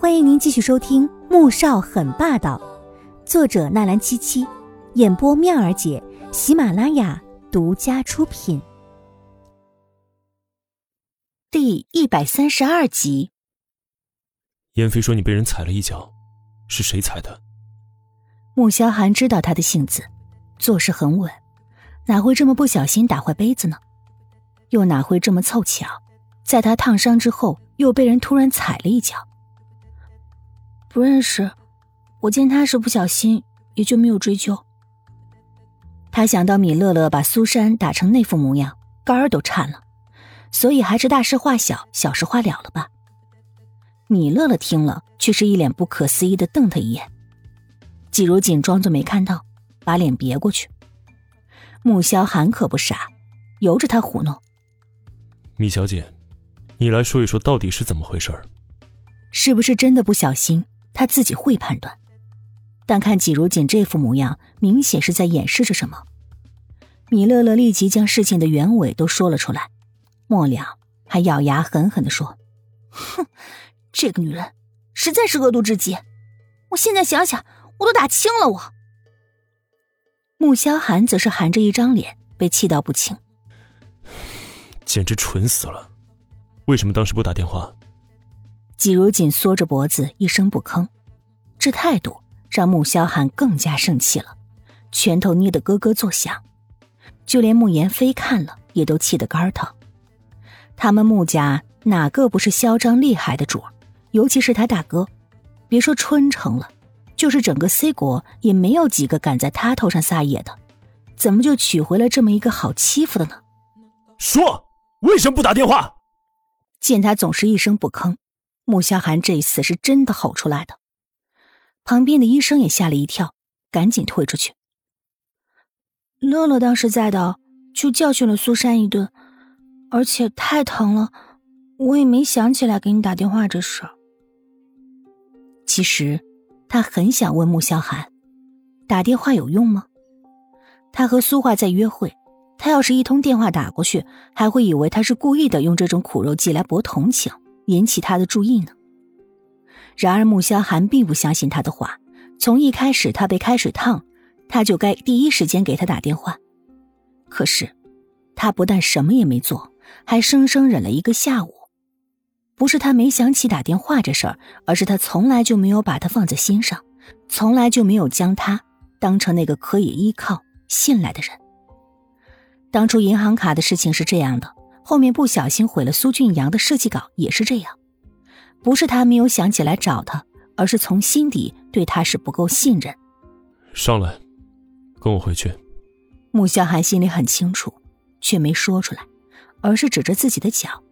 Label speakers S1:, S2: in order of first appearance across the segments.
S1: 欢迎您继续收听《穆少很霸道》，作者纳兰七七，演播妙儿姐，喜马拉雅独家出品。第一百三十二集。
S2: 燕飞说你被人踩了一脚，是谁踩的？
S1: 穆萧寒知道他的性子，做事很稳，哪会这么不小心打坏杯子呢？又哪会这么凑巧，在他烫伤之后又被人突然踩了一脚？不认识，我见他是不小心，也就没有追究。他想到米乐乐把苏珊打成那副模样，肝儿都颤了，所以还是大事化小，小事化了了吧。米乐乐听了，却是一脸不可思议的瞪他一眼。季如锦装作没看到，把脸别过去。穆萧寒可不傻，由着他胡弄。
S2: 米小姐，你来说一说，到底是怎么回事
S1: 是不是真的不小心？他自己会判断，但看季如锦这副模样，明显是在掩饰着什么。米乐乐立即将事情的原委都说了出来，末了还咬牙狠狠的说：“哼，这个女人实在是恶毒至极，我现在想想，我都打轻了我。”穆萧寒则是含着一张脸，被气到不轻，
S2: 简直蠢死了！为什么当时不打电话？
S1: 季如锦缩着脖子，一声不吭，这态度让穆萧寒更加生气了，拳头捏得咯咯作响。就连穆言飞看了，也都气得肝疼。他们穆家哪个不是嚣张厉害的主儿？尤其是他大哥，别说春城了，就是整个 C 国也没有几个敢在他头上撒野的。怎么就娶回了这么一个好欺负的呢？
S2: 说，为什么不打电话？
S1: 见他总是一声不吭。穆萧寒这一次是真的吼出来的，旁边的医生也吓了一跳，赶紧退出去。乐乐当时在的，就教训了苏珊一顿，而且太疼了，我也没想起来给你打电话这事。其实，他很想问穆萧寒，打电话有用吗？他和苏画在约会，他要是一通电话打过去，还会以为他是故意的，用这种苦肉计来博同情。引起他的注意呢。然而穆萧寒并不相信他的话。从一开始他被开水烫，他就该第一时间给他打电话。可是，他不但什么也没做，还生生忍了一个下午。不是他没想起打电话这事儿，而是他从来就没有把他放在心上，从来就没有将他当成那个可以依靠、信赖的人。当初银行卡的事情是这样的。后面不小心毁了苏俊阳的设计稿，也是这样，不是他没有想起来找他，而是从心底对他是不够信任。
S2: 上来，跟我回去。
S1: 穆萧寒心里很清楚，却没说出来，而是指着自己的脚。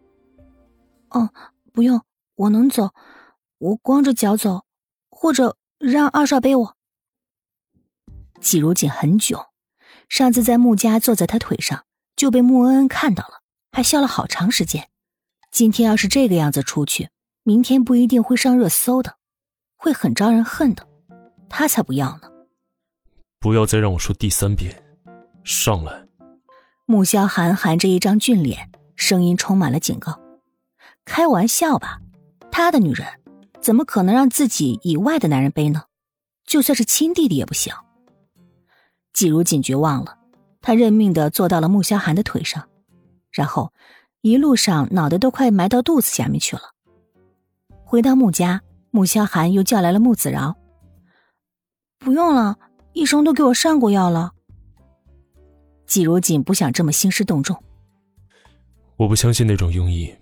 S1: 哦，不用，我能走，我光着脚走，或者让二少背我。季如锦很囧，上次在穆家坐在他腿上，就被穆恩恩看到了。还笑了好长时间。今天要是这个样子出去，明天不一定会上热搜的，会很招人恨的。他才不要呢！
S2: 不要再让我说第三遍，上来。
S1: 穆萧寒含着一张俊脸，声音充满了警告。开玩笑吧？他的女人怎么可能让自己以外的男人背呢？就算是亲弟弟也不行。季如锦绝望了，他认命的坐到了穆萧寒的腿上。然后，一路上脑袋都快埋到肚子下面去了。回到穆家，穆萧寒又叫来了穆子饶。不用了，医生都给我上过药了。季如锦不想这么兴师动众。
S2: 我不相信那种庸医，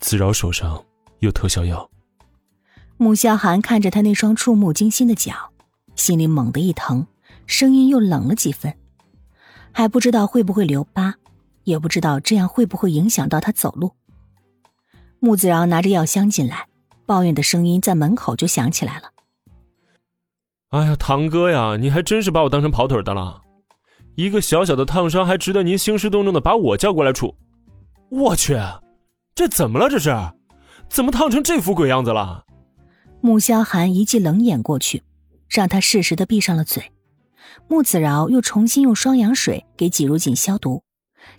S2: 子饶手上有特效药。
S1: 穆萧寒看着他那双触目惊心的脚，心里猛地一疼，声音又冷了几分，还不知道会不会留疤。也不知道这样会不会影响到他走路。穆子饶拿着药箱进来，抱怨的声音在门口就响起来了。
S2: 哎呀，堂哥呀，你还真是把我当成跑腿的了。一个小小的烫伤，还值得您兴师动众的把我叫过来处？我去，这怎么了？这是，怎么烫成这副鬼样子了？
S1: 穆萧寒一记冷眼过去，让他适时的闭上了嘴。穆子饶又重新用双氧水给季如锦消毒。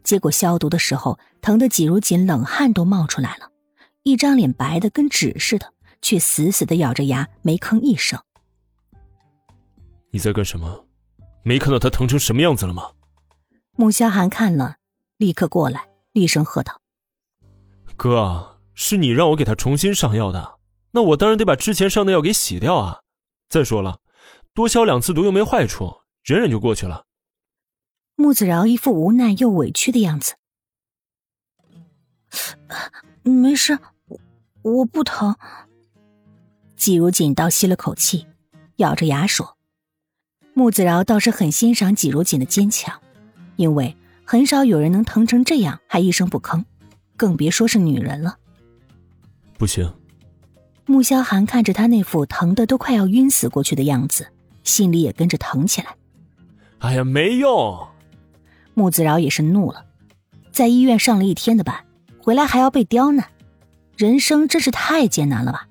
S1: 结果消毒的时候，疼得季如锦冷汗都冒出来了，一张脸白的跟纸似的，却死死的咬着牙，没吭一声。
S2: 你在干什么？没看到他疼成什么样子了吗？
S1: 穆萧寒看了，立刻过来，厉声喝道：“
S2: 哥，是你让我给他重新上药的，那我当然得把之前上的药给洗掉啊！再说了，多消两次毒又没坏处，忍忍就过去了。”
S1: 穆子饶一副无奈又委屈的样子。没事，我不疼。季如锦倒吸了口气，咬着牙说：“穆子饶倒是很欣赏季如锦的坚强，因为很少有人能疼成这样还一声不吭，更别说是女人了。”
S2: 不行。
S1: 穆萧寒看着他那副疼的都快要晕死过去的样子，心里也跟着疼起来。
S2: 哎呀，没用！
S1: 穆子饶也是怒了，在医院上了一天的班，回来还要被刁难，人生真是太艰难了吧。